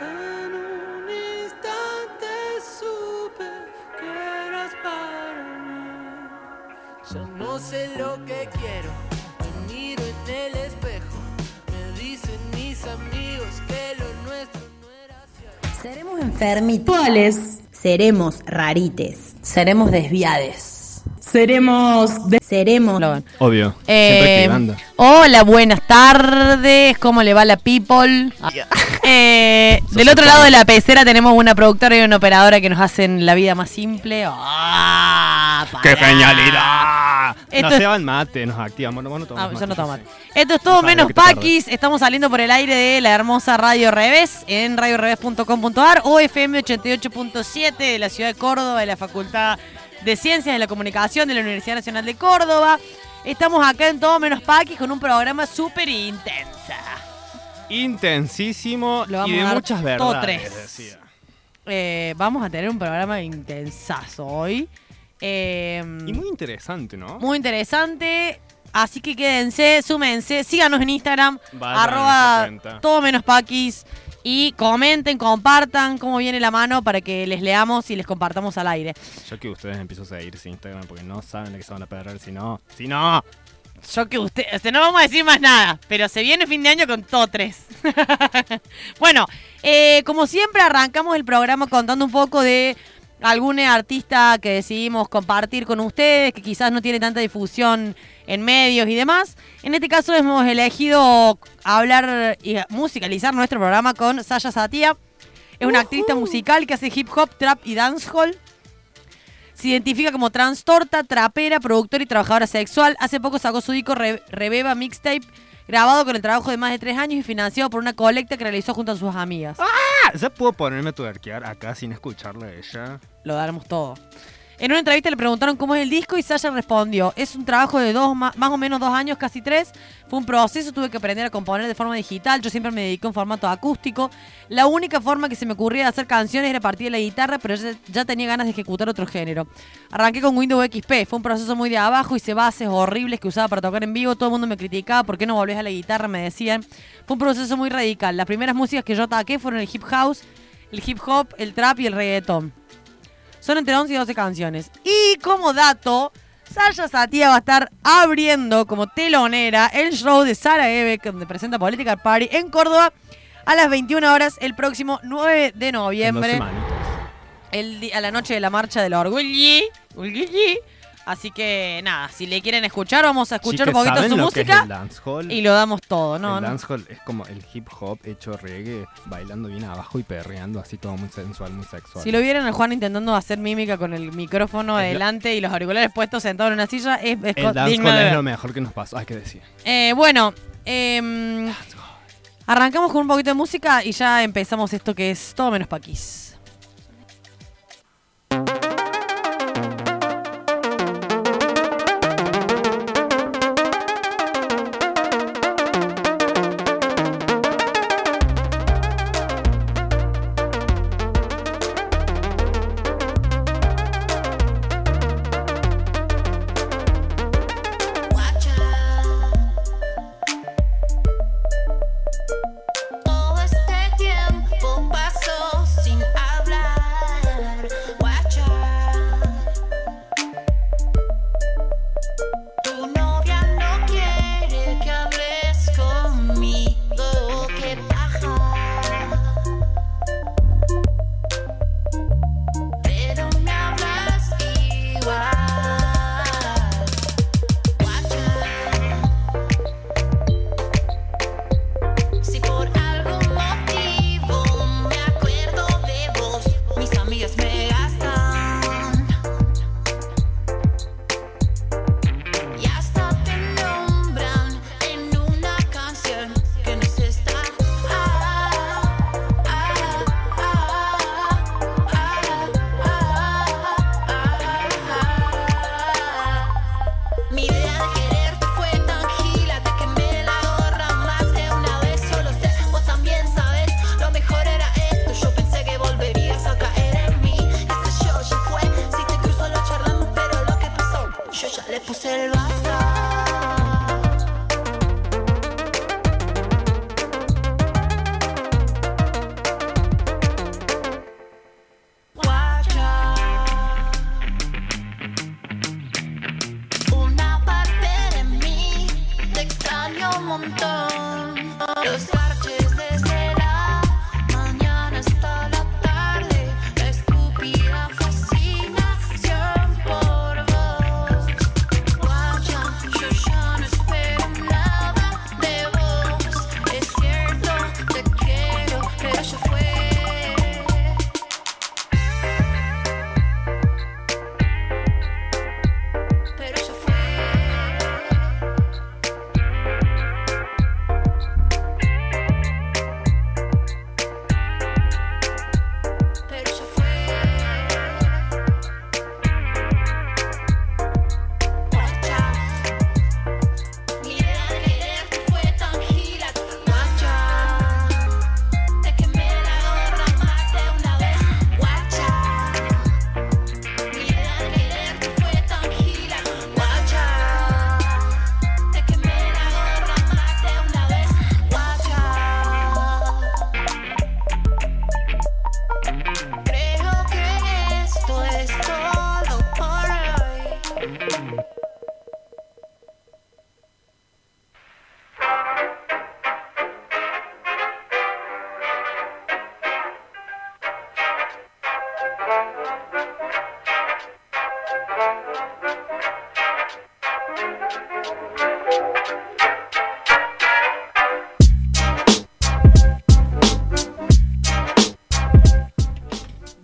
En un instante supe que eras para mí. Ya no sé lo que quiero. Me miro en el espejo. Me dicen mis amigos que lo nuestro no era cierto. Seremos enfermituales. Seremos rarites. Seremos desviades. Seremos. de- seremos. Obvio. Eh, Siempre hola, buenas tardes. ¿Cómo le va la people? Eh, del otro lado de la pecera tenemos una productora y una operadora que nos hacen la vida más simple. ¡Ah, ¡Qué genialidad! Esto nos es- llevan mate, nos activan. Bueno, bueno, Ah, yo no tomo mate. Esto es todo No menos. Paquis. Estamos saliendo por el aire de la hermosa Radio Revés en radiorevés.com.ar o FM 88.7 de la ciudad de Córdoba, de la Facultad de Ciencias de la Comunicación de la Universidad Nacional de Córdoba. Estamos acá en Todo Menos Paquis con un programa súper intensa. Intensísimo Lo vamos y de muchas todo verdades, tres. decía. Eh, vamos a tener un programa intensazo hoy. Eh, Y muy interesante, ¿no? Muy interesante. Así que quédense, súmense, síganos en Instagram, Vayan arroba todo menos paquis. Y comenten, compartan cómo viene la mano para que les leamos y les compartamos al aire. Yo que ustedes empiezo a seguir sin Instagram porque no saben de qué se van a perder si no. Si no. Yo que usted, o sea, no vamos a decir más nada, pero se viene fin de año con todo tres. bueno, eh, como siempre arrancamos el programa contando un poco de algún artista que decidimos compartir con ustedes, que quizás no tiene tanta difusión en medios y demás. En este caso hemos elegido hablar y musicalizar nuestro programa con Sasha Satia. Es una actriz musical que hace hip hop, trap y dancehall. Se identifica como transtorta, trapera, productora y trabajadora sexual. Hace poco sacó su disco Re- Rebeba Mixtape, grabado con el trabajo de más de tres años y financiado por una colecta que realizó junto a sus amigas. Ah, ¿Ya puedo ponerme a tuerquear acá sin escucharla a ella? Lo daremos todo. En una entrevista le preguntaron cómo es el disco y Sasha respondió, es un trabajo de dos, más o menos dos años, casi tres. Fue un proceso, tuve que aprender a componer de forma digital, yo siempre me dediqué en formato acústico. La única forma que se me ocurría de hacer canciones era partir de la guitarra, pero ya, ya tenía ganas de ejecutar otro género. Arranqué con Windows XP, fue un proceso muy de abajo, hice bases horribles que usaba para tocar en vivo, todo el mundo me criticaba, ¿por qué no volvés a la guitarra? Me decían. Fue un proceso muy radical. Las primeras músicas que yo ataqué fueron el hip house, el hip hop, el trap y el reggaetón. Son entre 11 y 12 canciones. Y como dato, Sasha Satia va a estar abriendo como telonera el show de Sara Eve, donde presenta Political Party en Córdoba a las 21 horas el próximo 9 de noviembre, el a la noche de la marcha del orgullo. Así que nada, si le quieren escuchar, vamos a escuchar Chicas, un poquito ¿saben su lo música dancehall? y lo damos todo, ¿no? el dancehall es como el hip hop hecho reggae, bailando bien abajo y perreando así todo muy sensual, muy sexual. Si lo vieran al Juan intentando hacer mímica con el micrófono adelante y los auriculares puestos sentado en una silla, es, es el dancehall es lo mejor que nos pasó, hay que decir. Eh, bueno, em, arrancamos con un poquito de música y ya empezamos esto que es todo menos paquis.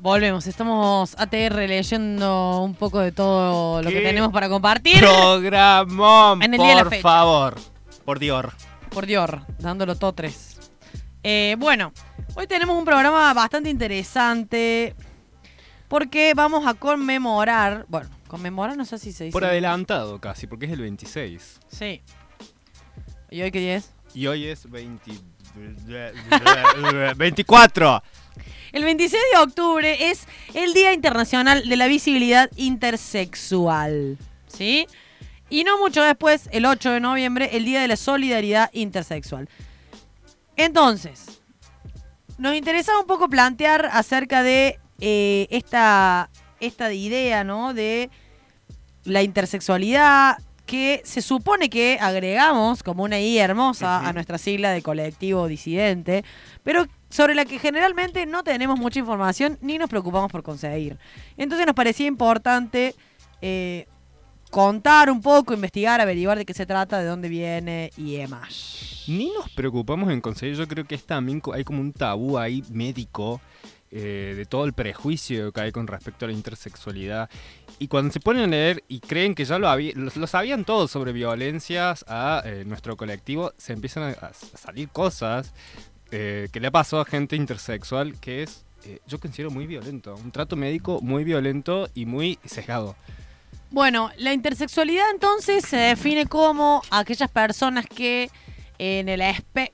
Volvemos, estamos ATR leyendo un poco de todo lo que tenemos para compartir. Programón, En el día de la por fecha. favor. Por Dior. Por Dior, dándolo todo tres. Eh, bueno, hoy tenemos un programa bastante interesante porque vamos a conmemorar, bueno, conmemorar no sé si se dice. Por adelantado casi, porque es el 26. Sí. ¿Y hoy qué día es? Y hoy es 20... 24. El 26 de octubre es el Día Internacional de la Visibilidad Intersexual. ¿Sí? Y no mucho después, el 8 de noviembre, el Día de la Solidaridad Intersexual. Entonces, nos interesaba un poco plantear acerca de eh, esta, esta idea, ¿no? De la intersexualidad que se supone que agregamos como una I hermosa a nuestra sigla de colectivo disidente, pero sobre la que generalmente no tenemos mucha información ni nos preocupamos por conseguir. Entonces nos parecía importante eh, contar un poco, investigar, averiguar de qué se trata, de dónde viene y demás. Ni nos preocupamos en conseguir, yo creo que es también hay como un tabú ahí médico eh, de todo el prejuicio que hay con respecto a la intersexualidad. Y cuando se ponen a leer y creen que ya lo, lo, sabían todo sobre violencias a eh, nuestro colectivo, se empiezan a salir cosas eh, que le pasó a gente intersexual que es, eh, yo considero muy violento. Un trato médico muy violento y muy sesgado. Bueno, la intersexualidad entonces se define como aquellas personas que en el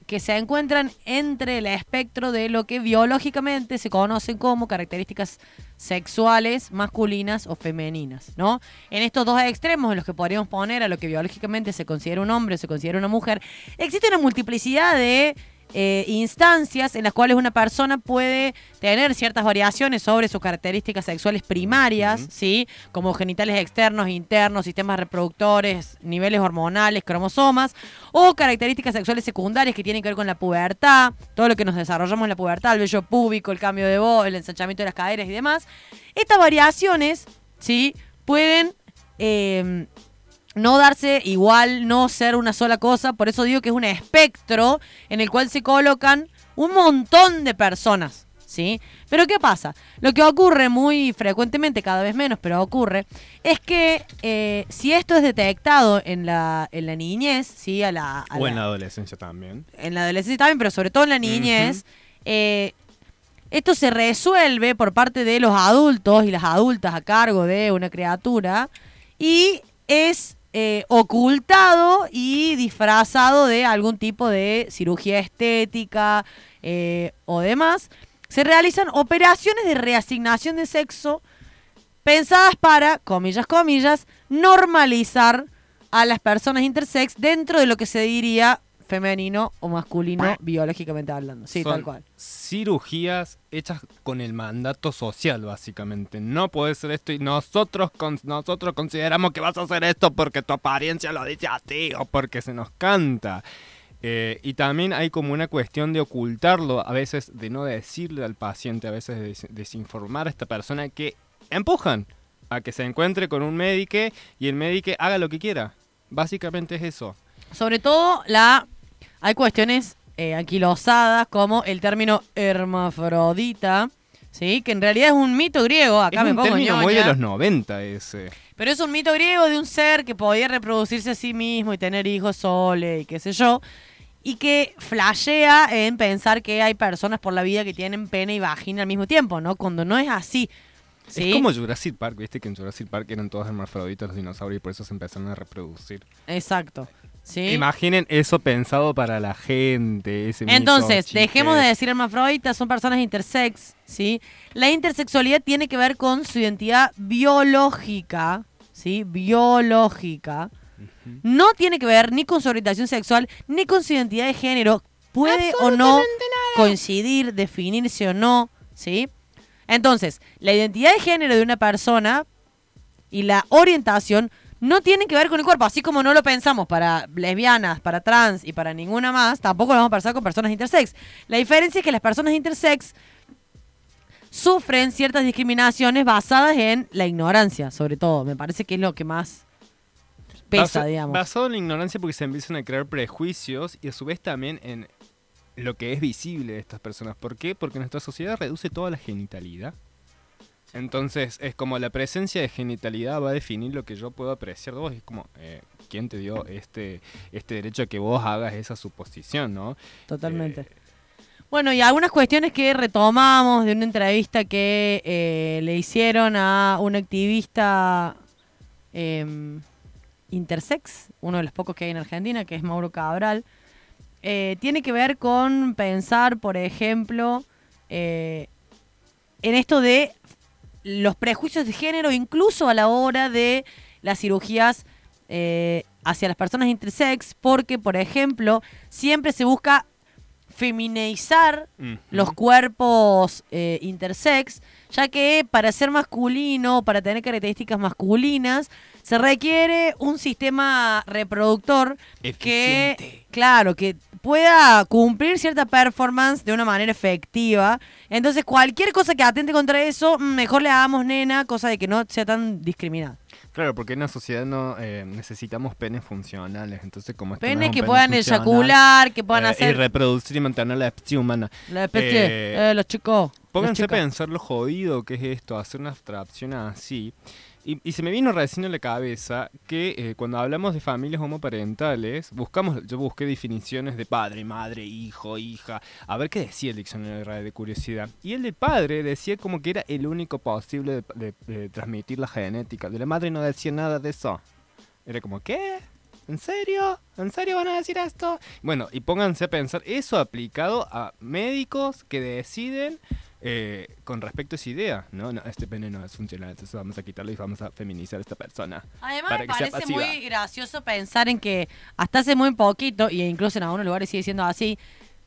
que se encuentran entre el espectro de lo que biológicamente se conocen como características sexuales masculinas o femeninas, ¿no? En estos dos extremos en los que podríamos poner a lo que biológicamente se considera un hombre se considera una mujer, existe una multiplicidad de eh, instancias en las cuales una persona puede tener ciertas variaciones sobre sus características sexuales primarias, ¿sí? Como genitales externos, internos, sistemas reproductores, niveles hormonales, cromosomas, o características sexuales secundarias que tienen que ver con la pubertad, todo lo que nos desarrollamos en la pubertad, el vello púbico, el cambio de voz, el ensanchamiento de las caderas y demás. Estas variaciones, ¿sí? Pueden... eh, no darse igual, no ser una sola cosa. Por eso digo que es un espectro en el cual se colocan un montón de personas. ¿Sí? Pero ¿qué pasa? Lo que ocurre muy frecuentemente, cada vez menos, pero ocurre, es que eh, si esto es detectado en la, en la niñez, ¿sí? A la, a O en la- la adolescencia también. en la adolescencia también, pero sobre todo en la niñez, eh, esto se resuelve por parte de los adultos y las adultas a cargo de una criatura y es eh, ocultado y disfrazado de algún tipo de cirugía estética eh, o demás. Se realizan operaciones de reasignación de sexo pensadas para, comillas, comillas, normalizar a las personas intersex dentro de lo que se diría femenino o masculino biológicamente hablando. Sí, Son tal cual. Cirugías hechas con el mandato social, básicamente. No puede ser esto y nosotros, con- nosotros consideramos que vas a hacer esto porque tu apariencia lo dice a ti o porque se nos canta. Eh, y también hay como una cuestión de ocultarlo, a veces de no decirle al paciente, a veces de des- desinformar a esta persona que empujan a que se encuentre con un médico y el médico haga lo que quiera. Básicamente es eso. Sobre todo la hay cuestiones eh, anquilosadas como el término hermafrodita, ¿sí? que en realidad es un mito griego, acá es me un pongo término muy de los 90 ese. Pero es un mito griego de un ser que podía reproducirse a sí mismo y tener hijos sole y qué sé yo. Y que flashea en pensar que hay personas por la vida que tienen pene y vagina al mismo tiempo, ¿no? Cuando no es así. ¿sí? Es como Jurassic Park, viste que en Jurassic Park eran todos hermafroditas los dinosaurios y por eso se empezaron a reproducir. Exacto. ¿Sí? Imaginen eso pensado para la gente. Ese Entonces, dejemos de decir hermafroditas, son personas intersex, ¿sí? La intersexualidad tiene que ver con su identidad biológica, ¿sí? Biológica. No tiene que ver ni con su orientación sexual, ni con su identidad de género. Puede o no coincidir, definirse o no, ¿sí? Entonces, la identidad de género de una persona y la orientación no tienen que ver con el cuerpo, así como no lo pensamos para lesbianas, para trans y para ninguna más, tampoco lo vamos a pensar con personas intersex. La diferencia es que las personas intersex sufren ciertas discriminaciones basadas en la ignorancia, sobre todo. Me parece que es lo que más pesa, digamos. Basado en la ignorancia porque se empiezan a crear prejuicios y a su vez también en lo que es visible de estas personas. ¿Por qué? Porque nuestra sociedad reduce toda la genitalidad Entonces, es como la presencia de genitalidad va a definir lo que yo puedo apreciar de vos. Es como, eh, ¿quién te dio este, este derecho a que vos hagas esa suposición, no? Totalmente. Eh, Bueno, y algunas cuestiones que retomamos de una entrevista que eh, le hicieron a un activista em, intersex, uno de los pocos que hay en Argentina, que es Mauro Cabral, eh, tiene que ver con pensar, por ejemplo, eh, en esto de los prejuicios de género, incluso a la hora de las cirugías eh, hacia las personas intersex, porque, por ejemplo, siempre se busca feminizar los cuerpos eh, intersex, ya que para ser masculino, para tener características masculinas, se requiere un sistema reproductor que, claro, que pueda cumplir cierta performance de una manera efectiva. Entonces, cualquier cosa que atente contra eso, mejor le hagamos nena, cosa de que no sea tan discriminada. Claro, porque en una sociedad no eh, necesitamos penes funcionales. Entonces, como esto no es Penes que pene puedan eyacular, que puedan eh, Y hacer reproducir y mantener la especie humana. la especie, eh, eh, los chicos. Pónganse a pensar lo jodido que es esto, hacer una abstracción así. Y, y se me vino recién en la cabeza que eh, cuando hablamos de familias homoparentales, buscamos, yo busqué definiciones de padre, madre, hijo, hija, a ver qué decía el diccionario de de curiosidad. Y el de padre decía como que era el único posible de, de- de transmitir la genética. De la madre no decía nada de eso. Era como, ¿qué? ¿En serio? ¿En serio van a decir esto? Bueno, y pónganse a pensar eso aplicado a médicos que deciden eh, con respecto a esa idea. No, no, este pene no es funcional, entonces vamos a quitarlo y vamos a feminizar a esta persona. Además, para me que parece muy gracioso pensar en que hasta hace muy poquito, y incluso en algunos lugares sigue siendo así,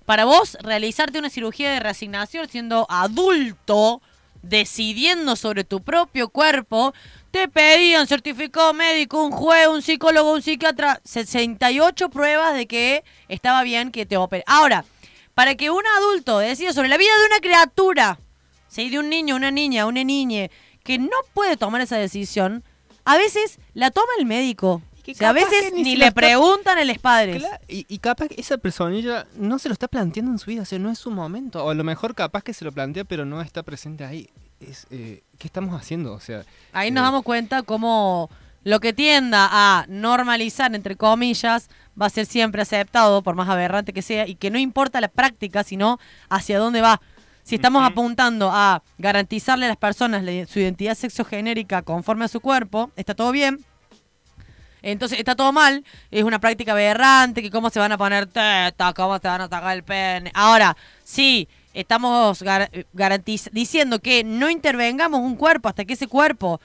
para vos realizarte una cirugía de reasignación siendo adulto, decidiendo sobre tu propio cuerpo, te pedían certificado médico, un juez, un psicólogo, un psiquiatra, 68 pruebas de que estaba bien que te opere. Ahora, para que un adulto decida sobre la vida de una criatura, ¿sí? de un niño, una niña, una niña, que no puede tomar esa decisión, a veces la toma el médico. O sea, a veces ni le preguntan a los padres. Y, y capaz que esa personilla no se lo está planteando en su vida, o sea, no es su momento. O a lo mejor capaz que se lo plantea, pero no está presente ahí. Es, eh, ¿Qué estamos haciendo? O sea, Ahí eh, nos damos cuenta cómo lo que tienda a normalizar, entre comillas, va a ser siempre aceptado, por más aberrante que sea, y que no importa la práctica, sino hacia dónde va. Si estamos apuntando a garantizarle a las personas su identidad sexogenérica conforme a su cuerpo, está todo bien. Entonces está todo mal, es una práctica aberrante, que cómo se van a poner teta, cómo se van a atacar el pene. Ahora, sí, estamos gar- garantiz- diciendo que no intervengamos un cuerpo hasta que ese cuerpo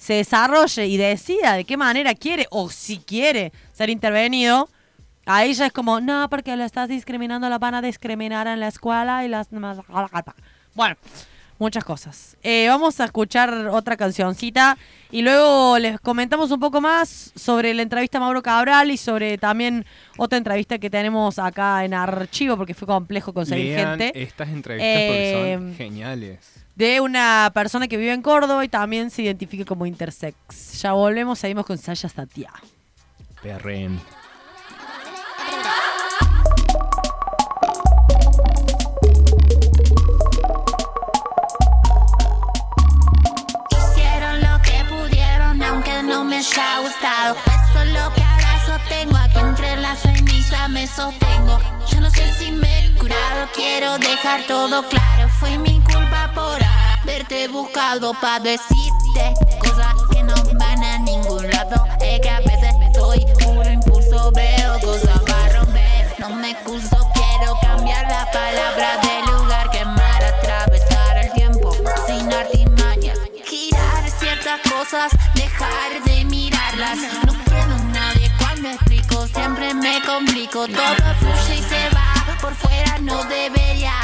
se desarrolle y decida de qué manera quiere o si quiere ser intervenido, ahí ya es como, no, porque lo estás discriminando, la van a discriminar en la escuela y las... Bueno, muchas cosas. Eh, vamos a escuchar otra cancioncita y luego les comentamos un poco más sobre la entrevista a Mauro Cabral y sobre también otra entrevista que tenemos acá en archivo porque fue complejo conseguir lean gente. estas entrevistas porque son Eh, geniales. De una persona que vive en Córdoba y también se identifica como intersex. Ya volvemos, seguimos con Sasha Satia. Perren. Hicieron lo que pudieron, aunque no me haya gustado. Me sostengo. Yo no sé si me he curado, quiero dejar todo claro. Fue mi culpa por haberte buscado para decirte cosas que no van a ningún lado. Es que a veces soy puro impulso, veo cosas para romper. No me excuso, quiero cambiar la palabra de lugar, quemar, atravesar el tiempo sin artimañas. Girar ciertas cosas, dejar de mirarlas. Siempre me complico. Todo fluye y se va, por fuera no debería.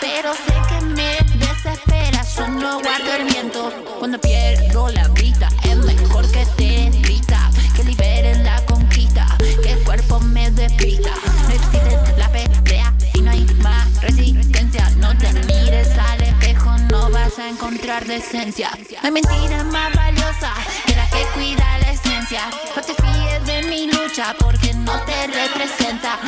Pero sé que me desespera, yo no guardo el viento. Cuando pierdo la vista, es mejor que te grita. Que liberen la conquista, que el cuerpo me despista. No existe la pelea si no hay más resistencia. No te mires al espejo, no vas a encontrar decencia. No hay mentira más valiosa que la que cuida la esencia. Porque no te representa.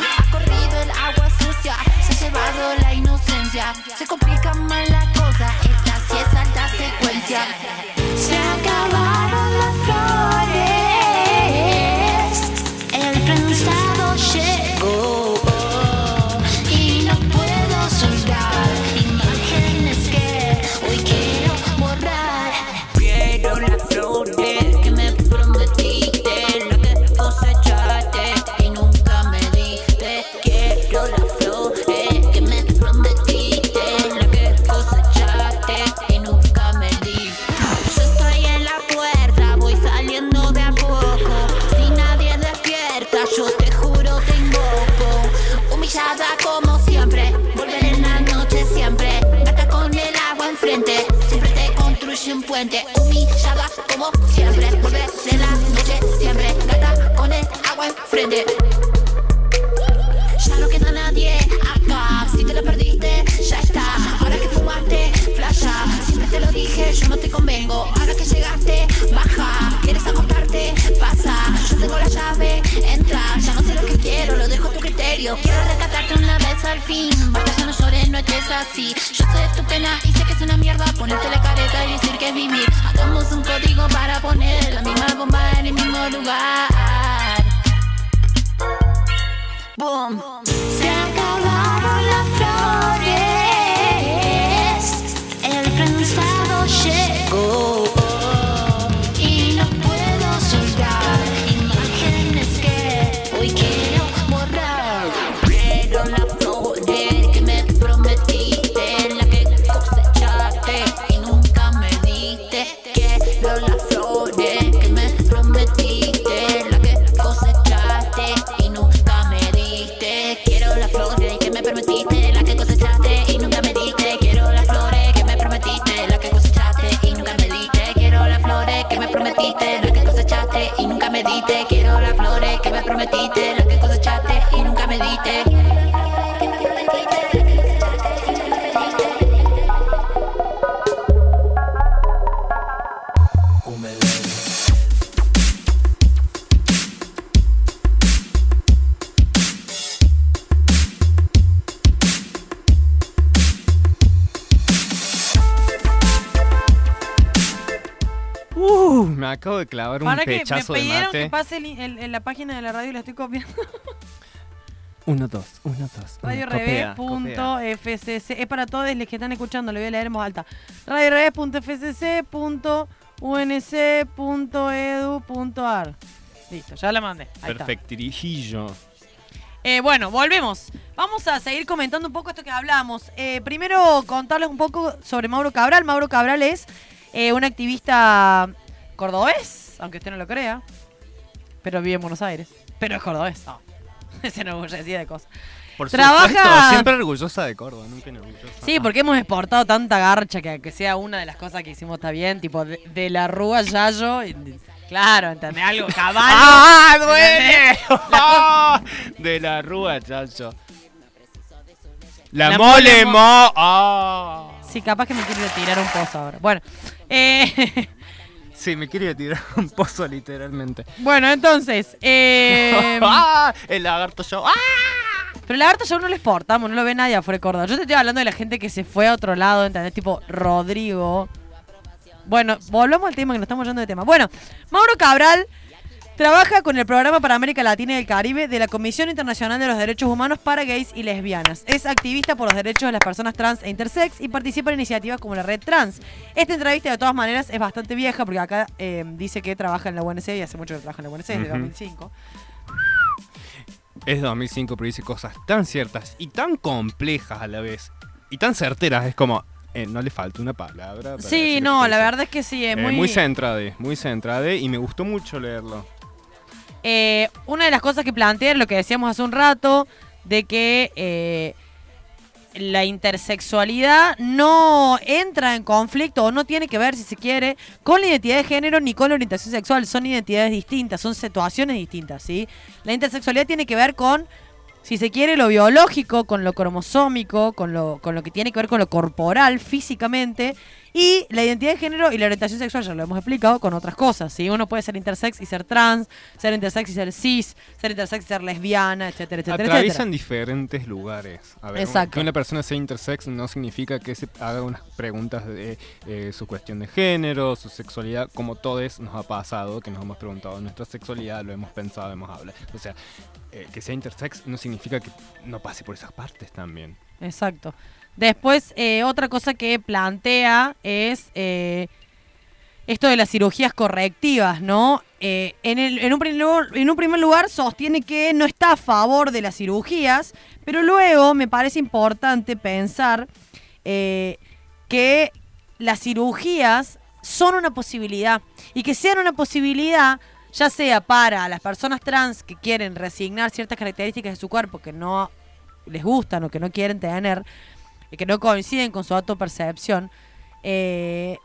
Al fin. Basta, ya no llores, no estés así. Yo sé tu pena y sé que es una mierda. Ponerte la careta y decir que es vivir. Hagamos un código para poner la misma bomba en el mismo lugar. Boom. Se acabaron las flores, el prensado llegó un Para que me de pidieron mate. que pase el- el- el- la página de la radio y la estoy copiando. Uno, dos, uno, dos. uno. Copia, copia. RadioRevés.fcc. Es para todos los que están escuchando, lo voy a leer en voz alta. RadioRevés.fcc.unc.edu.ar. Listo, ya la mandé. Perfectirijillo. Eh, bueno, volvemos. Vamos a seguir comentando un poco esto que hablamos. Eh, primero, contarles un poco sobre Mauro Cabral. Mauro Cabral es eh, un activista cordobés, aunque usted no lo crea. Pero vive en Buenos Aires. Pero es cordobés. No. Se enorgullecía de cosas. Por Trabaja- supuesto, siempre orgullosa de Córdoba, nunca orgullosa. Sí, porque hemos exportado tanta garcha que, que sea una de las cosas que hicimos está bien. Tipo, de, de la Rúa Yayo. y- Claro, ¿entendés? Algo caballo. ¡Ah, duele! de la rúa, chacho. La, La mole mole mo. ¡Ah! Sí, capaz que me quiero tirar un pozo ahora. Bueno, eh, Sí, me quiere tirar un pozo literalmente. bueno, entonces, eh, ¡Ah! El lagarto show. ¡Ah! pero el lagarto ya no lo exportamos, no lo ve nadie afuera de Córdoba. Yo te estoy hablando de la gente que se fue a otro lado, ¿entendés? Tipo Rodrigo. Bueno, volvamos al tema que nos estamos yendo de tema. Bueno, Mauro Cabral trabaja con el programa para América Latina y el Caribe de la Comisión Internacional de los Derechos Humanos para Gays y Lesbianas. Es activista por los derechos de las personas trans e intersex y participa en iniciativas como la Red Trans. Esta entrevista, de todas maneras, es bastante vieja porque acá eh, dice que trabaja en la UNC y hace mucho que trabaja en la UNC, desde Ujú. 2005. Es 2005, pero dice cosas tan ciertas y tan complejas a la vez. Y tan certeras, es como. eh, no le falta una palabra. Sí, no, la verdad es que sí, es Eh, muy... muy centrade, muy centrade y me gustó mucho leerlo. Eh, una de las cosas que plantea lo que decíamos hace un rato, de que eh, la intersexualidad no entra en conflicto o no tiene que ver, si se quiere, con la identidad de género ni con la orientación sexual. Son identidades distintas, son situaciones distintas, ¿sí? La intersexualidad tiene que ver con, si se quiere, lo biológico, con lo cromosómico, con lo, con lo que tiene que ver con lo corporal, físicamente. Y la identidad de género y la orientación sexual ya lo hemos explicado con otras cosas. ¿sí? Uno puede ser intersex y ser trans, ser intersex y ser cis, ser intersex y ser lesbiana, etcétera, etcétera, Atraviesan etcétera. diferentes lugares. A ver, Exacto. Que una persona sea intersex no significa que se haga unas preguntas de eh, su cuestión de género, su sexualidad, como todos nos ha pasado, que nos hemos preguntado nuestra sexualidad, lo hemos pensado, hemos hablado. O sea, eh, que sea intersex no significa que no pase por esas partes también. Exacto. Después, eh, otra cosa que plantea es eh, esto de las cirugías correctivas, ¿no? Eh, en, un primer lugar, en un primer lugar sostiene que no está a favor de las cirugías, pero luego me parece importante pensar que las cirugías son una posibilidad y que sean una posibilidad ya sea para las personas trans que quieren resignar ciertas características de su cuerpo que no les gustan o que no quieren tener, que no coinciden con su autopercepción, eh,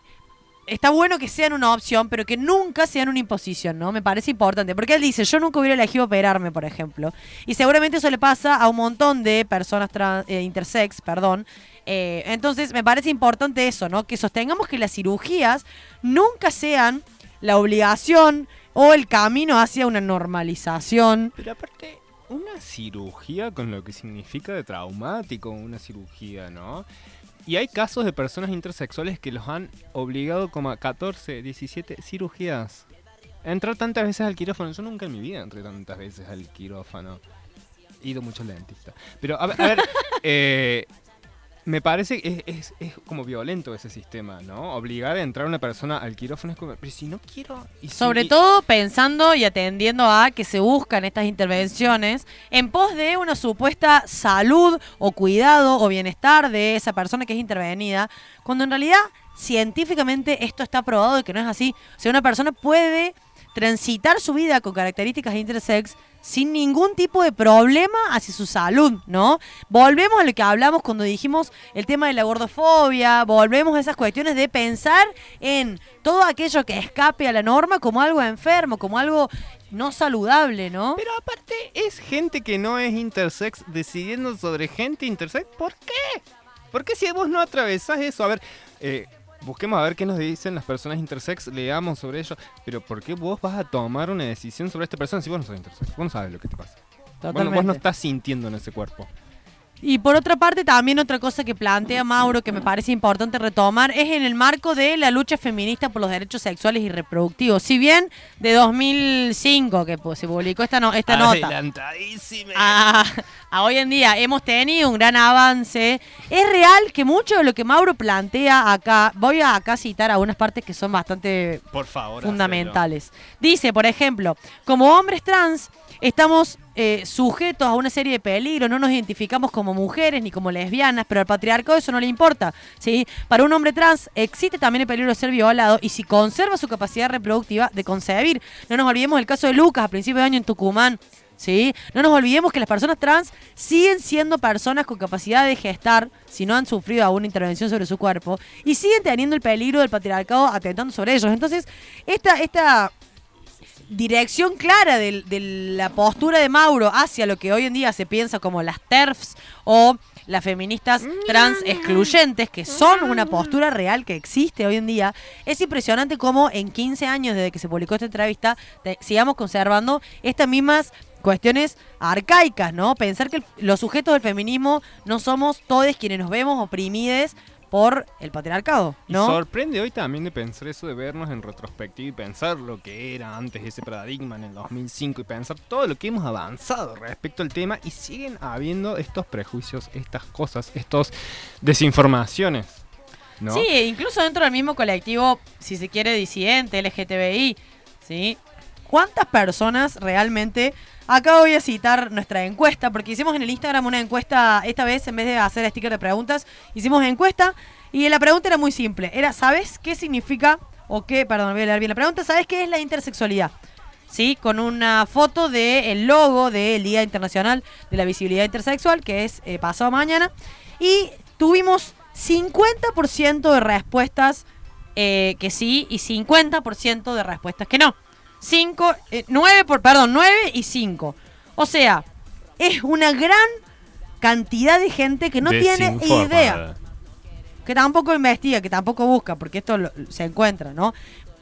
está bueno que sean una opción, pero que nunca sean una imposición, ¿no? Me parece importante. Porque él dice, yo nunca hubiera elegido operarme, por ejemplo. Y seguramente eso le pasa a un montón de personas trans, eh, intersex, perdón. Eh, entonces, me parece importante eso, ¿no? Que sostengamos que las cirugías nunca sean la obligación o el camino hacia una normalización. Pero aparte, una cirugía con lo que significa de traumático, una cirugía, ¿no? Y hay casos de personas intersexuales que los han obligado como a 14, 17 cirugías. A Entrar tantas veces al quirófano. Yo nunca en mi vida entré tantas veces al quirófano. He ido mucho al dentista. Pero, a ver, a ver, eh, me parece que es, es- es como violento ese sistema, ¿no? Obligar a entrar una persona al quirófano es como, pero si no quiero... y si- Sobre y- todo pensando y atendiendo a que se buscan estas intervenciones en pos de una supuesta salud o cuidado o bienestar de esa persona que es intervenida, cuando en realidad científicamente esto está probado de que no es así. O sea, una persona puede transitar su vida con características intersex sin ningún tipo de problema hacia su salud, ¿no? Volvemos a lo que hablamos cuando dijimos el tema de la gordofobia, volvemos a esas cuestiones de pensar en todo aquello que escape a la norma como algo enfermo, como algo no saludable, ¿no? Pero aparte es gente que no es intersex decidiendo sobre gente intersex. ¿Por qué? ¿Por qué si vos no atravesás eso? A ver, eh, busquemos a ver qué nos dicen las personas intersex, leamos sobre ello. Pero ¿por qué vos vas a tomar una decisión sobre esta persona si vos no sos intersex? Vos no sabes lo que te pasa. Bueno, vos no estás sintiendo en ese cuerpo. Y por otra parte, también otra cosa que plantea Mauro que me parece importante retomar es en el marco de la lucha feminista por los derechos sexuales y reproductivos. Si bien de 2005 que pues, se publicó esta, no- esta nota a, a hoy en día hemos tenido un gran avance, es real que mucho de lo que Mauro plantea acá, voy a acá citar algunas partes que son bastante Por favor. fundamentales. Dice, por ejemplo, como hombres trans estamos eh, sujetos a una serie de peligros, no nos identificamos como mujeres ni como lesbianas, pero al patriarcado eso no le importa. ¿sí? Para un hombre trans existe también el peligro de ser violado y si conserva su capacidad reproductiva de concebir. No nos olvidemos del caso de Lucas a principios de año en Tucumán. ¿Sí? No nos olvidemos que las personas trans siguen siendo personas con capacidad de gestar si no han sufrido alguna intervención sobre su cuerpo y siguen teniendo el peligro del patriarcado atentando sobre ellos. Entonces, esta, esta dirección clara de, la postura de Mauro hacia lo que hoy en día se piensa como las TERFs o las feministas trans excluyentes, que son una postura real que existe hoy en día, es impresionante cómo en 15 años desde que se publicó esta entrevista sigamos conservando estas mismas cuestiones arcaicas, ¿no? Pensar que los sujetos del feminismo no somos todos quienes nos vemos oprimides por el patriarcado, Y ¿no? sorprende hoy también de pensar eso, de vernos en retrospectiva y pensar lo que era antes ese paradigma en el 2005 y pensar todo lo que hemos avanzado respecto al tema y siguen habiendo estos prejuicios, estas cosas, estos desinformaciones. ¿no? Sí, incluso dentro del mismo colectivo, si se quiere, disidente, LGTBI, ¿sí? ¿Cuántas personas realmente... Acá voy a citar nuestra encuesta, porque hicimos en el Instagram una encuesta, esta vez en vez de hacer sticker de preguntas, hicimos encuesta y la pregunta era muy simple. Era, ¿sabes qué significa, o qué, perdón, voy a leer bien la pregunta, ¿sabes qué es la intersexualidad? ¿sí? Con una foto del logo del Día Internacional de la Visibilidad Intersexual, que es eh, pasado mañana. Y tuvimos 50% de respuestas eh, que sí y 50% de respuestas que no. 5, 9 por, perdón, 9 y 5. O sea, es una gran cantidad de gente que no tiene idea. que tampoco investiga, que tampoco busca, porque esto lo- se encuentra, ¿no?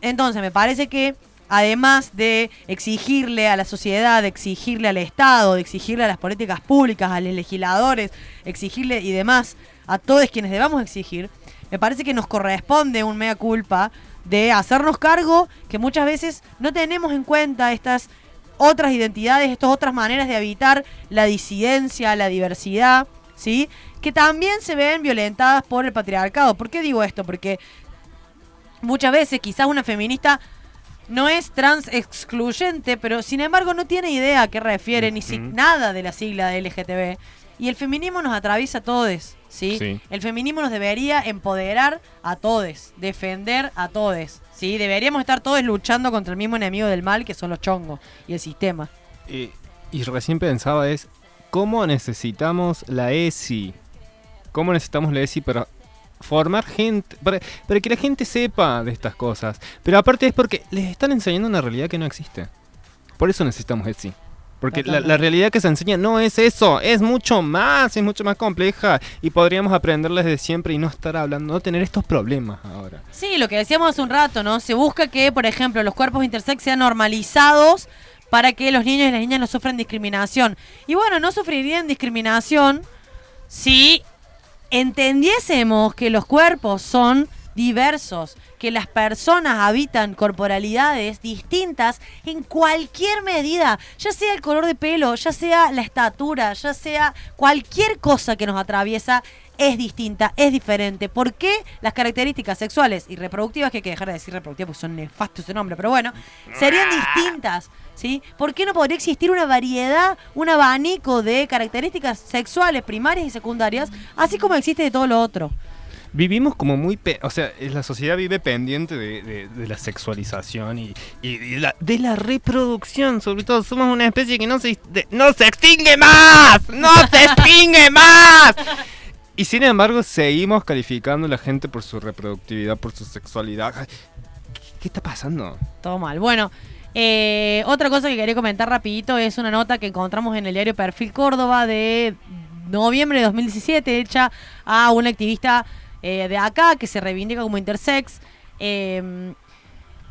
Entonces, me parece que además de exigirle a la sociedad, de exigirle al Estado, de exigirle a las políticas públicas, a los legisladores, exigirle y demás, a todos quienes debamos exigir, me parece que nos corresponde un mea culpa de hacernos cargo que muchas veces no tenemos en cuenta estas otras identidades, estas otras maneras de habitar la disidencia, la diversidad, ¿sí? Que también se ven violentadas por el patriarcado. ¿Por qué digo esto? Porque muchas veces quizás una feminista no es trans excluyente, pero sin embargo no tiene idea a qué refiere ni si- nada de la sigla de LGTB. Y el feminismo nos atraviesa a todos, ¿sí? Sí. El feminismo nos debería empoderar a todos, defender a todos, ¿sí? Deberíamos estar todos luchando contra el mismo enemigo del mal que son los chongos y el sistema. Eh, y recién pensaba es, ¿cómo necesitamos la ESI? ¿Cómo necesitamos la ESI para formar gente, para, para que la gente sepa de estas cosas? Pero aparte es porque les están enseñando una realidad que no existe. Por eso necesitamos ESI. Porque la, realidad que se enseña no es eso, es mucho más, es mucho más compleja. Y podríamos aprenderles de siempre y no estar hablando, no tener estos problemas ahora. Sí, lo que decíamos hace un rato, ¿no? Se busca que, por ejemplo, los cuerpos intersex sean normalizados para que los niños y las niñas no sufran discriminación. Y bueno, no sufrirían discriminación si entendiésemos que los cuerpos son diversos, que las personas habitan corporalidades distintas en cualquier medida, ya sea el color de pelo, ya sea la estatura, ya sea cualquier cosa que nos atraviesa, es distinta, es diferente. ¿Por qué las características sexuales y reproductivas, que hay que dejar de decir reproductivas porque son nefastos ese nombre, pero bueno, serían distintas? ¿Sí? ¿Por qué no podría existir una variedad, un abanico de características sexuales primarias y secundarias, así como existe de todo lo otro? Vivimos como muy... o sea, eh, la sociedad vive pendiente de, la sexualización y, de la reproducción. Sobre todo, somos una especie que no se, no se extingue más. ¡No se extingue más! Y sin embargo, seguimos calificando a la gente por su reproductividad, por su sexualidad. Ay, ¿Qué, qué está pasando? Todo mal. Bueno, eh, otra cosa que quería comentar rapidito es una nota que encontramos en el diario Perfil Córdoba de noviembre de 2017, hecha a una activista eh, de acá que se reivindica como intersex. eh,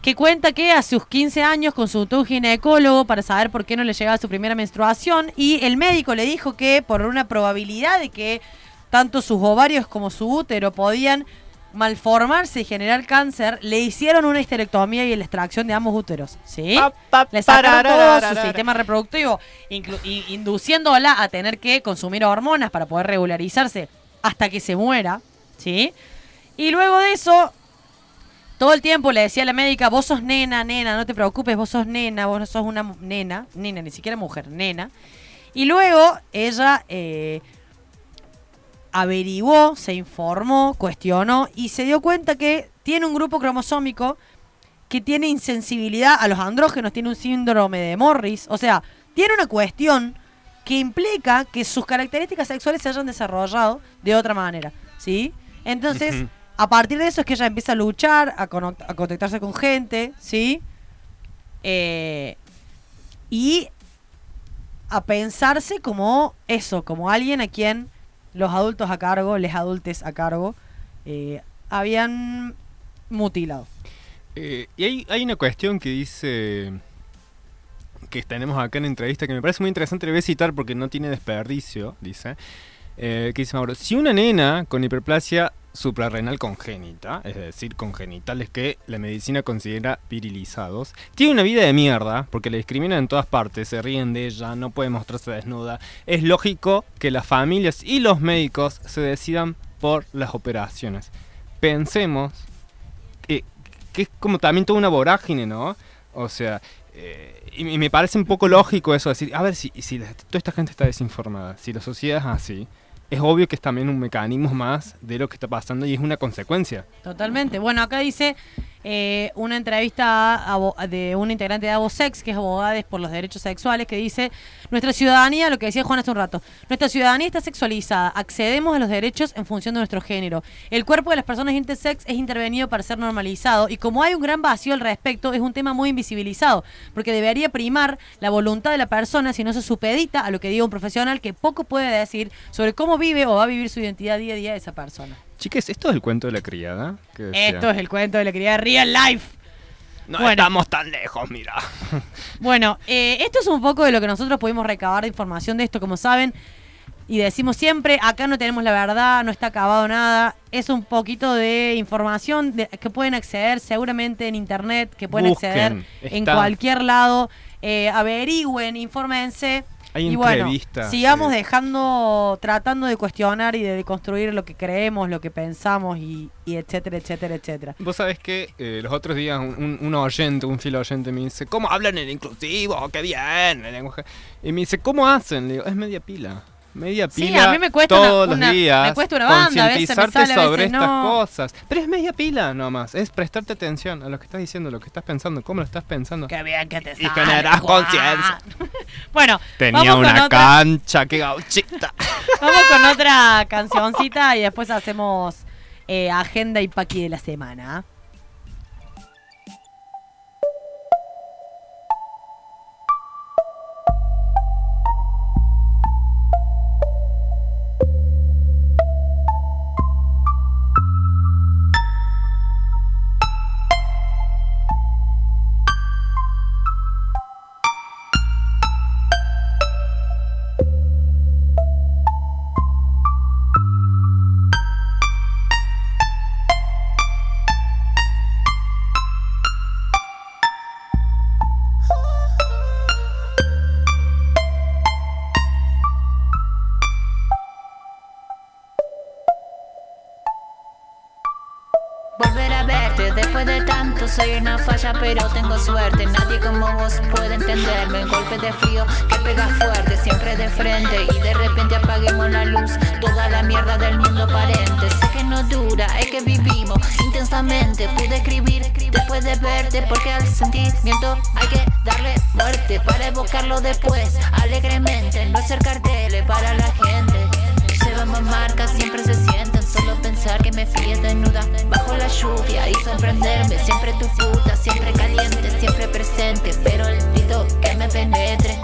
que cuenta que a sus 15 años consultó un ginecólogo para saber por qué no le llegaba su primera menstruación y el médico le dijo que por una probabilidad de que tanto sus ovarios como su útero podían malformarse y generar cáncer, le hicieron una histerectomía y la extracción de ambos úteros. ¿Sí? Le sacaron todo su sistema reproductivo, induciéndola a tener que consumir hormonas para poder regularizarse hasta que se muera. ¿Sí? Y luego de eso, todo el tiempo le decía a la médica, vos sos nena, nena, no te preocupes, vos sos nena, vos sos una nena, nena, ni siquiera mujer, nena. Y luego ella eh, averiguó, se informó, cuestionó y se dio cuenta que tiene un grupo cromosómico que tiene insensibilidad a los andrógenos, tiene un síndrome de Morris, o sea, tiene una cuestión que implica que sus características sexuales se hayan desarrollado de otra manera, ¿sí? Entonces, a partir de eso es que ella empieza a luchar, a, contactarse con gente, ¿sí? Eh, y a pensarse como eso, como alguien a quien los adultos a cargo, les adultes a cargo, eh, habían mutilado. Eh, y hay, hay una cuestión que dice que tenemos acá en la entrevista que me parece muy interesante, le voy a citar porque no tiene desperdicio, dice. Eh, dice Mauro, si una nena con hiperplasia suprarrenal congénita, es decir, congenitales que la medicina considera virilizados, tiene una vida de mierda porque la discriminan en todas partes, se ríen de ella, no puede mostrarse desnuda, es lógico que las familias y los médicos se decidan por las operaciones. Pensemos que, es como también toda una vorágine, ¿no? O sea, eh, y, me parece un poco lógico eso, decir, a ver, si, toda esta gente está desinformada, si la sociedad es así, es obvio que es también un mecanismo más de lo que está pasando y es una consecuencia. Totalmente. Bueno, acá dice eh, una entrevista a de un integrante de Abosex, que es Abogados por los Derechos Sexuales, que dice, nuestra ciudadanía, lo que decía Juan hace un rato, nuestra ciudadanía está sexualizada, accedemos a los derechos en función de nuestro género. El cuerpo de las personas intersex es intervenido para ser normalizado y como hay un gran vacío al respecto, es un tema muy invisibilizado, porque debería primar la voluntad de la persona si no se supedita a lo que diga un profesional que poco puede decir sobre cómo vive o va a vivir su identidad día a día esa persona. Chiques, ¿esto es el cuento de la criada? Esto es el cuento de la querida Real Life. No bueno. estamos tan lejos, mira. Bueno, eh, esto es un poco de lo que nosotros pudimos recabar de información de esto, como saben. Y decimos siempre, acá no tenemos la verdad, no está acabado nada. Es un poquito de información de- que pueden acceder seguramente en internet, que pueden Busquen, acceder en cualquier lado. Eh, averigüen, infórmense. Hay y bueno, entrevistas, sigamos eh. dejando, tratando de cuestionar y de construir lo que creemos, lo que pensamos y, y etcétera, etcétera, etcétera. Vos sabés que eh, los otros días un, un- un oyente, un filo oyente me dice, ¿cómo hablan el inclusivo? ¡Qué bien! El lenguaje. Y me dice, ¿cómo hacen? Le digo, es media pila. Media Sí, pila a mí me cuesta todos una- los días. me cuesta una banda, a veces me a sobre estas cosas. Pero es media pila nomás. Es prestarte atención a lo que estás diciendo, lo que estás pensando, cómo lo estás pensando. Qué bien que te Y generás conciencia. bueno, Tenía vamos con una otra- cancha, qué gauchita. Vamos con otra cancioncita y después hacemos eh, agenda y paqui de la semana. Volver a verte después de tanto soy una falla pero tengo suerte. Nadie como vos puede entenderme. Un golpe de frío que pega fuerte Siempre de frente. Y de repente apaguemos la luz Toda la mierda del mundo aparente. Sé que no dura, es que vivimos intensamente. Pude escribir después de verte Porque al sentimiento hay que darle muerte. Para evocarlo después alegremente No hacer carteles para la gente. Llevamos marcas, siempre se sienten Solo pensar que me fui desnuda Bajo la lluvia y sorprenderme. Siempre tu puta, siempre caliente Siempre presente, pero el pito que me penetre.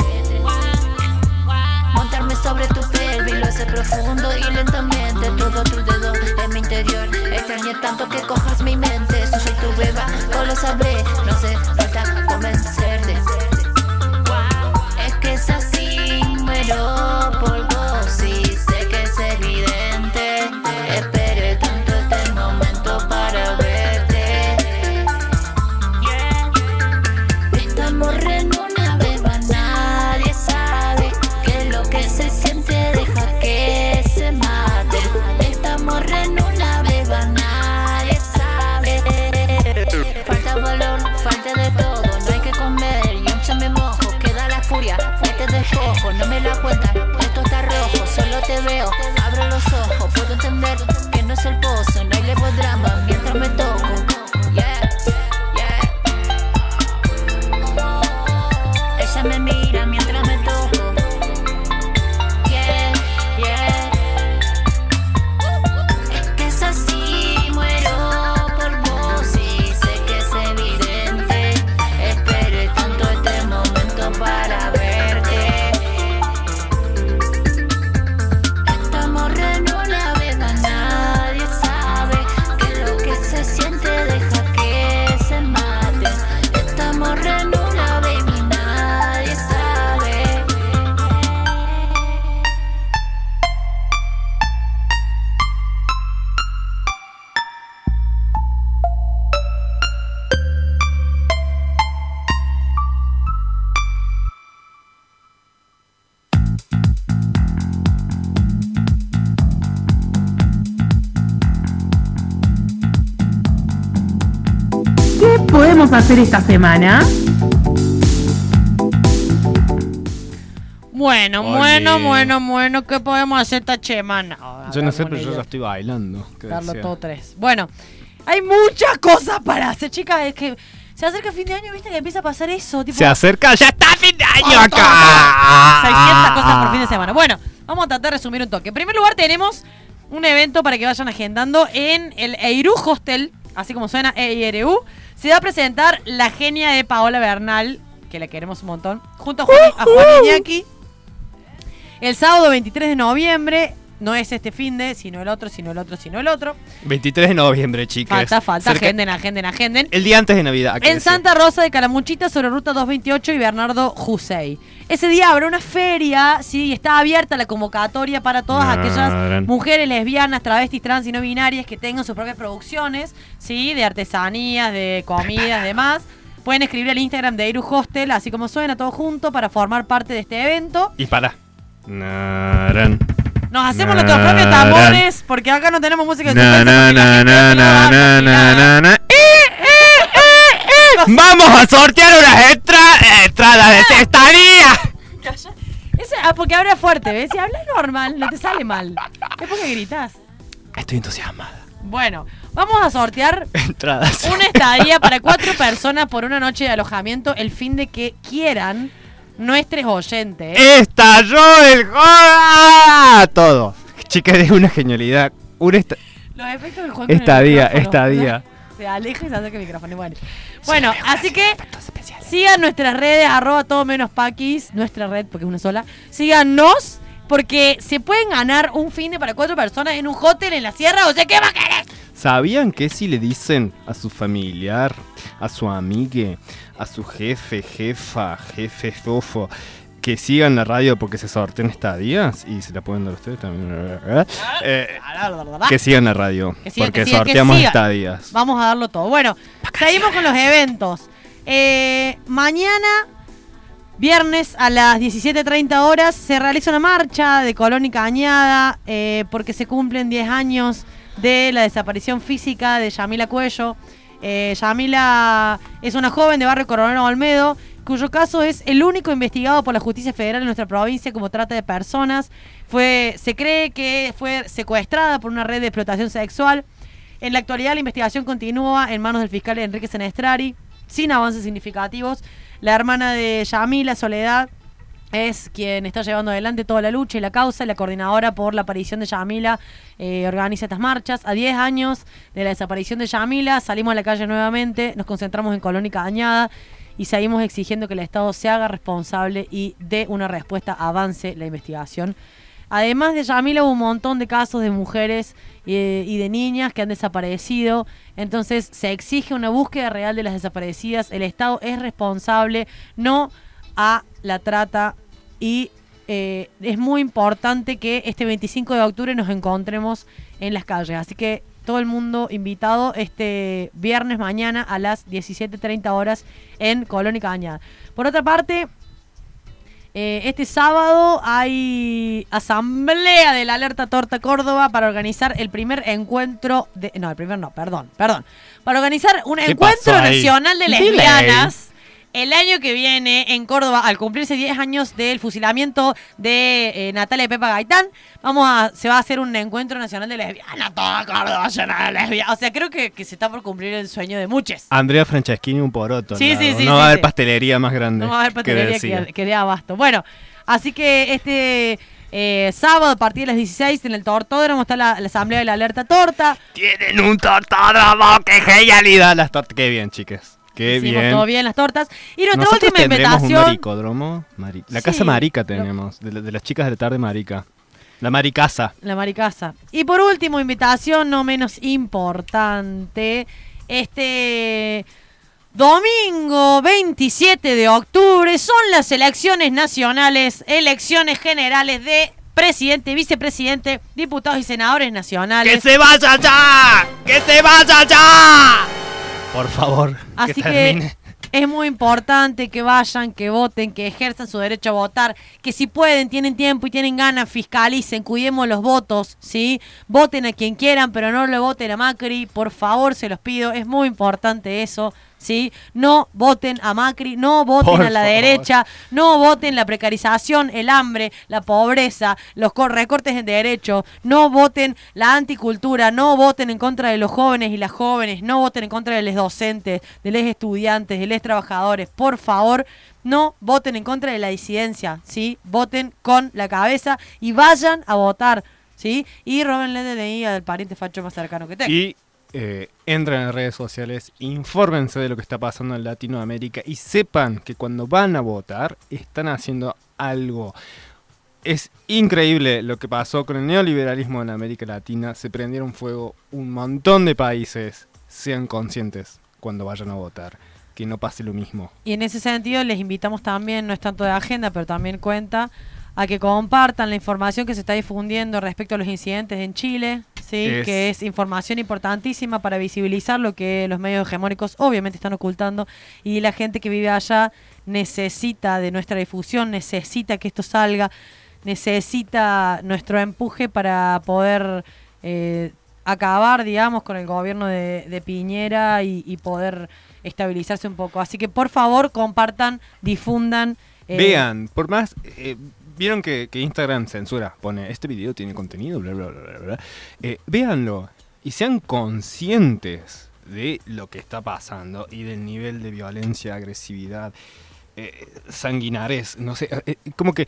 Montarme sobre tu pelvis Lo hace profundo y lentamente Todo tu dedo en mi interior. Extrañé tanto que cojas mi mente Yo soy tu beba, no lo sabré No hace falta convencerte. Es que es así, muero hacer esta semana? Bueno, bueno, bueno, bueno, ¿qué podemos hacer esta semana? Yo no sé, pero yo ya estoy bailando. Carlos todo tres. Bueno, hay muchas cosas para hacer, chicas. Es que se acerca fin de año, viste que empieza a pasar eso. Tipo, Se acerca, ya está fin de año todo, acá. 600 cosas por fin de semana. Bueno, vamos a tratar de resumir un toque. En primer lugar, tenemos un evento para que vayan agendando en el Eiru Hostel, así como suena EIRU. Se va a presentar la genia de Paola Bernal, que la queremos un montón, junto a Juan, a Juan Iñaki. El sábado 23 de noviembre, no es este fin de, sino el otro, sino el otro, sino el otro. 23 de noviembre, chicas. Falta, falta, Cerca- agenden, agenden, agenden. El día antes de Navidad. En decir. Santa Rosa de Calamuchita sobre ruta 228 y Bernardo Jusey. Ese día habrá una feria, sí, y está abierta la convocatoria para todas aquellas Naran. mujeres lesbianas, travestis, trans y no binarias que tengan sus propias producciones, sí, de artesanías, de comidas, demás. Pueden escribir al Instagram de Iru Hostel, así como suena todo junto, para formar parte de este evento. Y para. Naran. Nos hacemos nuestros propios tambores, porque acá no tenemos música de na. ¡Eh, eh, eh! ¡Vamos a sortear unas entradas de cestanía! Ese- ah, porque habla fuerte, ¿ves? Si hablas normal, no te sale mal. Es porque gritas. Estoy entusiasmada. Bueno, vamos a sortear Entradas. una estadía para cuatro personas por una noche de alojamiento el fin de que quieran nuestros oyentes. ¡Estalló el joda! Todo. Chicas, es una genialidad. Un esta- Los efectos del juego. estadía, estadía. Se aleja y se acerca el micrófono. Bueno, bueno así que sigan nuestras redes, arroba todo menos paquis, nuestra red, porque es una sola. Síganos, porque se pueden ganar un fin de para cuatro personas en un hotel en la sierra. O sea, ¿qué a querer? ¿Sabían que si le dicen a su familiar, a su amigue, a su jefe, jefa, jefe, fofo, que sigan la radio porque se sortean estadías y se la pueden dar ustedes también? eh, que sigan la radio Que sigan, porque que sigan, que sorteamos sigan. estadías. Vamos a darlo todo. Bueno, seguimos con los eventos. Eh, mañana, viernes a las 17.30 horas, se realiza una marcha de Colón y Cañada eh, porque se cumplen 10 años de la desaparición física de Yamila Cuello. Eh, Yamila es una joven de barrio Coronel Olmedo, cuyo caso es el único investigado por la justicia federal en nuestra provincia como trata de personas. Fue, se cree que fue secuestrada por una red de explotación sexual. En la actualidad la investigación continúa en manos del fiscal Enrique Senestrari, sin avances significativos. La hermana de Yamila, Soledad, es quien está llevando adelante toda la lucha y la causa. La coordinadora por la aparición de Yamila eh, organiza estas marchas. A 10 años de la desaparición de Yamila, salimos a la calle nuevamente, nos concentramos en Colón y Cañada y seguimos exigiendo que el Estado se haga responsable y dé una respuesta, avance la investigación. Además de Yamila hubo un montón de casos de mujeres eh, y de niñas que han desaparecido. Entonces se exige una búsqueda real de las desaparecidas. El Estado es responsable, no a la trata y eh, es muy importante que este 25 de octubre nos encontremos en las calles. Así que todo el mundo invitado este viernes mañana a las 17.30 horas en Colón y Cañada. Por otra parte, eh, este sábado hay asamblea de la Alerta Torta Córdoba para organizar el primer encuentro de... No, el primer no, perdón, perdón. Para organizar un ¿Qué encuentro nacional de lesbianas el año que viene en Córdoba, al cumplirse 10 años del fusilamiento de eh, Natalia y Pepa Gaitán, vamos a, se va a hacer un encuentro nacional de lesbianas. Toda Córdoba llena de lesbianas. O sea, creo que, que se está por cumplir el sueño de muchos. Andrea Franceschini un poroto. Sí, sí, sí, No sí, va a haber sí. pastelería más grande. No va a haber pastelería que, que dé abasto. Bueno, así que este eh, sábado a partir de las 16 en el Tortódromo está la, la asamblea de la Alerta Torta. Tienen un tortódromo, qué genialidad. Las tortas, qué bien, chicas. Qué Hicimos bien. todo bien las tortas. Y nuestra Nosotros última tendremos un invitación. maricódromo. Mari- La Sí, casa marica lo- tenemos, de las chicas de la tarde marica. La maricasa. La Maricasa. Y por último, invitación no menos importante. Este domingo 27 de octubre son las elecciones nacionales, elecciones generales de presidente, vicepresidente, diputados y senadores nacionales. ¡Que se vaya ya! ¡Que se vaya ya! Por favor, Así que es muy importante que vayan, que voten, que ejerzan su derecho a votar, que si pueden, tienen tiempo y tienen ganas, fiscalicen, cuidemos los votos, ¿sí? Voten a quien quieran, pero no le voten a Macri, por favor, se los pido, es muy importante eso. ¿Sí? No voten a Macri, no voten Por a la favor. derecha, no voten la precarización, el hambre, la pobreza, los co- recortes en derechos, no voten la anticultura, no voten en contra de los jóvenes y las jóvenes, no voten en contra de los docentes, de los estudiantes, de los trabajadores. Por favor, no voten en contra de la disidencia, ¿sí? Voten con la cabeza y vayan a votar, ¿sí? Y robenle DNI al pariente facho más cercano que tengan. Y eh, entren en redes sociales, infórmense de lo que está pasando en Latinoamérica y sepan que cuando van a votar están haciendo algo Es increíble lo que pasó con el neoliberalismo en América Latina. Se prendieron fuego un montón de países. Sean conscientes cuando vayan a votar. Que no pase lo mismo. Y en ese sentido les invitamos también, no es tanto de agenda, pero también cuenta a que compartan la información que se está difundiendo respecto a los incidentes en Chile, sí, Es- que es información importantísima para visibilizar lo que los medios hegemónicos obviamente están ocultando y la gente que vive allá necesita de nuestra difusión, necesita que esto salga, necesita nuestro empuje para poder eh, acabar, digamos, con el gobierno de, de Piñera y, y poder estabilizarse un poco. Así que por favor compartan, difundan. eh, Vean, por más. eh, Vieron que, que Instagram censura, pone este video tiene contenido, bla, bla, bla, bla, bla. Eh, véanlo y sean conscientes de lo que está pasando y del nivel de violencia, agresividad, eh, sanguinares, no sé, eh, como que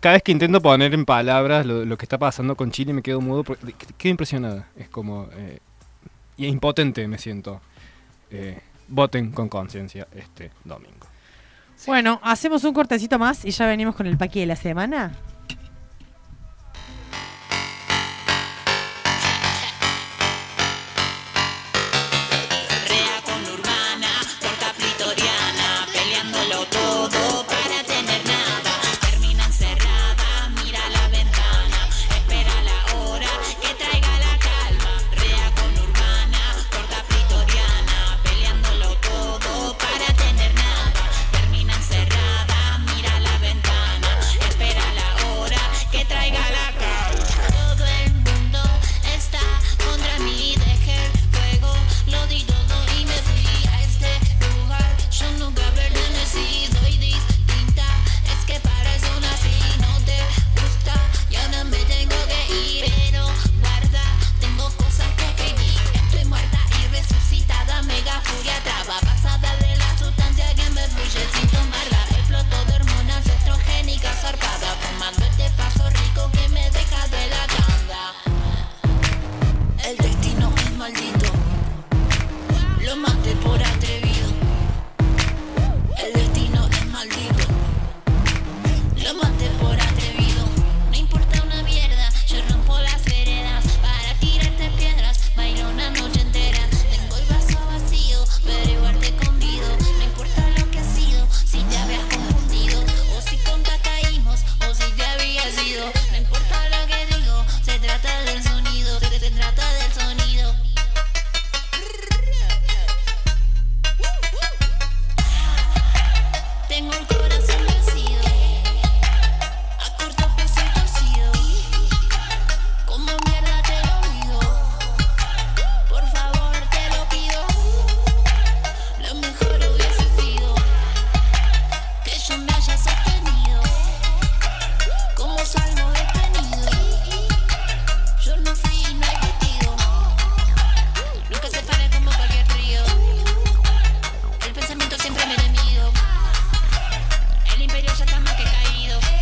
cada vez que intento poner en palabras lo, que está pasando con Chile me quedo mudo, porque quedo impresionada, es como, eh, y impotente me siento. Eh, voten con conciencia este domingo. Bueno, hacemos un cortecito más y ya venimos con el paqui de la semana. Imperio ya está más que caído.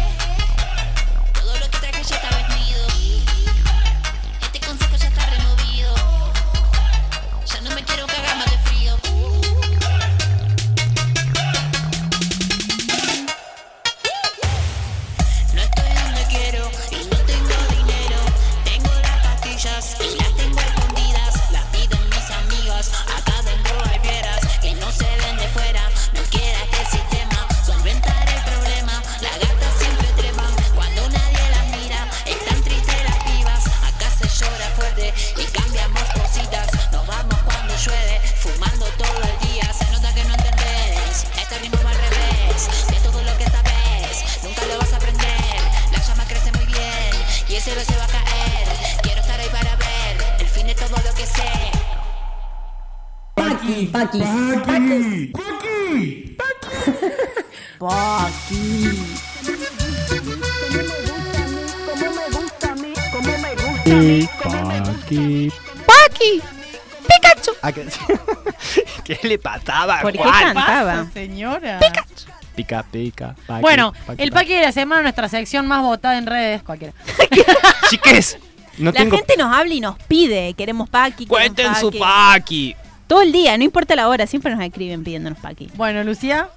Pica, pica. paqui, Bueno, paqui, el paqui. de la semana, nuestra sección más votada en redes, cualquiera. Chiques, no la tengo... gente nos habla y nos pide, queremos Paqui. queremos Cuenten su Paqui. paqui. Todo el día, no importa la hora, siempre nos escriben pidiéndonos Paqui. Bueno, Lucía,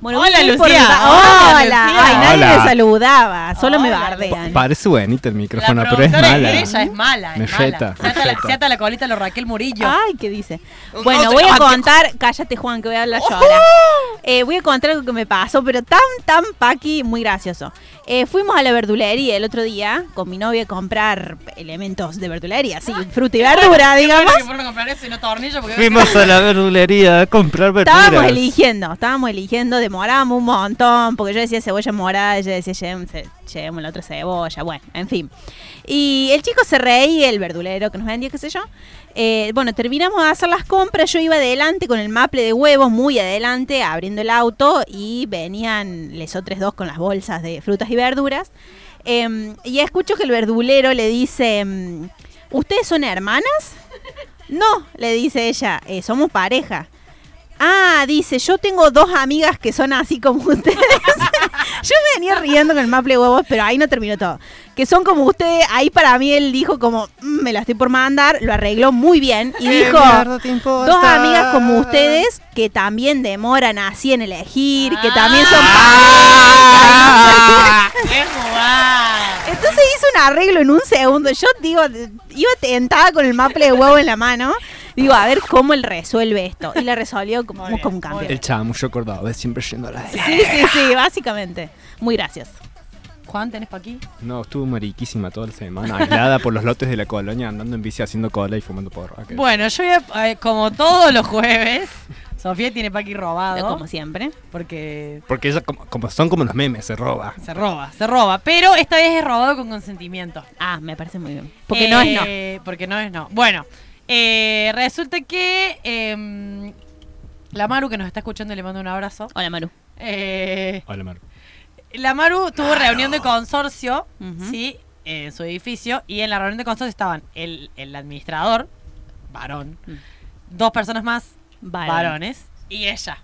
Bueno, Hola, por Lucía. Hola, Hola. Lucía. Ay, nadie Hola. me saludaba. Solo me bardean. Parece bonito el micrófono, la pero es mala. ella es mala. Me es mala. jeta, Se me ata, la, jeta. se ata la colita a lo Raquel Murillo. Ay, ¿qué dice? No Bueno, voy a contar, cállate Juan, que voy a hablar yo ahora. Eh, voy a contar algo que me pasó, pero tan, tan paqui, muy gracioso. Eh, fuimos a la verdulería el otro día con mi novia a comprar elementos de verdulería, sí, fruta y verdura, digamos. Fuimos a la verdulería a comprar verduras. Estábamos eligiendo, estábamos eligiendo, demorábamos un montón, porque yo decía cebolla morada, ella decía llevemos, llevemos la otra cebolla, bueno, en fin. Y el chico se reía, el verdulero que nos vendía, qué sé yo. Eh, bueno, terminamos de hacer las compras, yo iba adelante con el maple de huevos, muy adelante, abriendo el auto, y venían les otros dos con las bolsas de frutas y verduras. Em, y escucho que el verdulero le dice, em, ¿ustedes son hermanas? No, le dice ella, "eh, somos pareja. Ah, dice, yo tengo dos amigas que son así como ustedes. yo me venía riendo con el maple de huevos, pero ahí no terminó todo. Que son como ustedes, ahí para mí él dijo como, "Mm, me la estoy por mandar, lo arregló muy bien y ¿Qué dijo, dos amigas como ustedes que también demoran así en elegir, que también son Ah. ¡Qué jugada! Entonces hizo un arreglo en un segundo. Yo digo, iba tentada con el maple de huevo en la mano. Digo, a ver cómo él resuelve esto. Y la resolvió como, como un campeón. El chamullo cordobés siempre yendo a la Sí, sí, sí, básicamente. Muy gracioso. Juan, ¿tenés pa' aquí? No, estuvo mariquísima toda la semana, aislada por los lotes de la colonia, andando en bici haciendo cola y fumando porro. aquel. Bueno, yo voy a, eh, como todos los jueves, Sofía tiene pa' aquí robado. Como siempre. Porque Porque ella, como, como- son como los memes, se roba. se roba, se roba. Pero esta vez es robado con consentimiento. Ah, me parece muy bien. Porque no es no. Eh, Porque no es no. Bueno, eh, resulta que em, la Maru que nos está escuchando le mando un abrazo. Hola, Maru. Eh, Hola, Maru. la Maru tuvo reunión de consorcio, sí, en su edificio. Y en la reunión de consorcio estaban el, el administrador, varón, Mm. dos personas más, Varón. varones, y ella.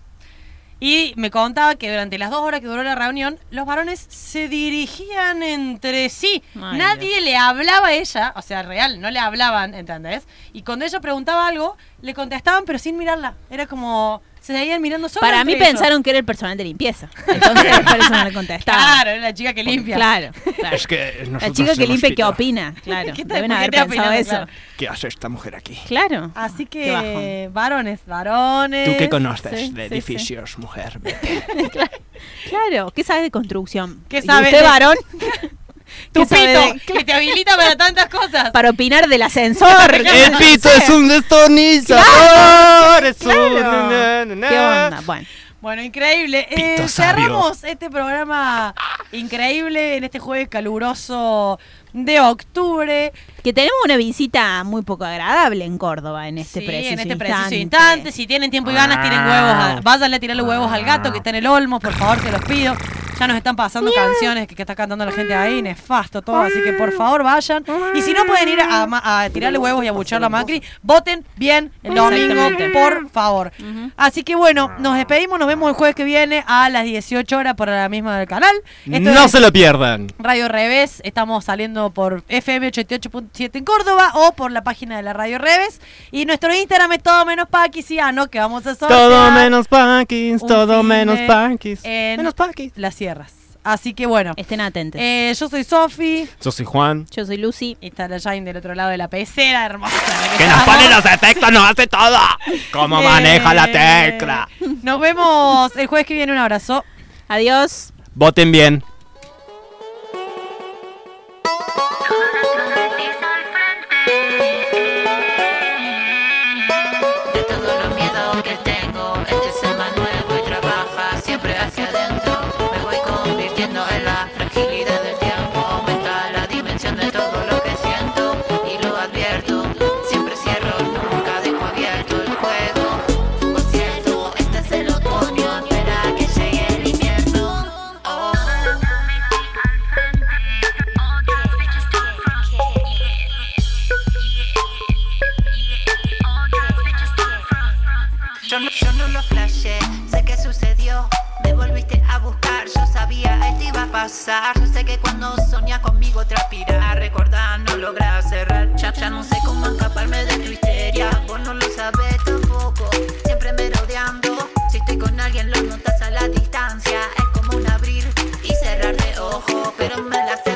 Y me contaba que durante las dos horas que duró la reunión, los varones se dirigían entre sí. Nadie le hablaba a ella, o sea, real, no le hablaban, ¿entendés? Y cuando ella preguntaba algo, le contestaban, pero sin mirarla. Era como, se seguían mirando solo Para mí ellos. pensaron que era el personal de limpieza. Entonces, por eso no le contestaba. Claro, era la chica que limpia. Claro, claro. Es que La chica que limpia, ¿qué visto. opina? Claro. ¿Qué te- Deben haber pensado opinando, eso. claro? ¿Qué hace esta mujer aquí? Claro. Así que, varones, varones. ¿Tú qué conoces Sí, de sí, edificios, mujer? Claro. ¿Qué sabes de construcción? ¿Qué ¿Y sabe usted, de- varón? sí. ¿Qué Tu pito, de- que te habilita para tantas cosas. Para opinar del ascensor. ¡El pito es un destornillador! Es un... ¿Qué onda? Bueno. Bueno, increíble. Eh, cerramos este programa increíble en este jueves caluroso de octubre. Que tenemos una visita muy poco agradable en Córdoba en este Sí, preciso en este instante. preciso instante. Si tienen tiempo y ganas, tienen huevos. a- váyanle a tirarle huevos al gato que está en el olmo, por favor, se los pido. Ya nos están pasando canciones que, que está cantando la gente ahí, nefasto todo, así que por favor vayan. Y si no pueden ir a, tirarle huevos y a buchar a Macri, voten bien el domingo, por favor. Así que bueno, nos despedimos, nos vemos el jueves que viene a las 18 horas por la misma del canal. Esto No se lo pierdan. Radio Revés, estamos saliendo por FM 88.7 en Córdoba o por la página de la Radio Revés. Y nuestro Instagram es todo menos paquisiano, que vamos a sortear. Todo menos Paquis, todo menos Paquis. en Menos Paquis. Las Así que bueno, Estén atentos. eh, yo soy Sofi. Yo soy Juan. Yo soy Lucy. Y está la Jane del otro lado de la pecera, hermosa. Que nos pone los efectos, nos hace todo. Cómo maneja la Eh, tecla. Nos vemos el jueves que viene. Un abrazo. Adiós. Voten bien. pasar. Yo sé que cuando soñas conmigo transpira. Recordar no logra cerrar. Ya, no sé cómo escaparme de tu histeria. Vos no lo sabes tampoco. Siempre me rodeando. Si estoy con alguien, lo notas a la distancia. Es como un abrir y cerrar de ojo. Pero me la sé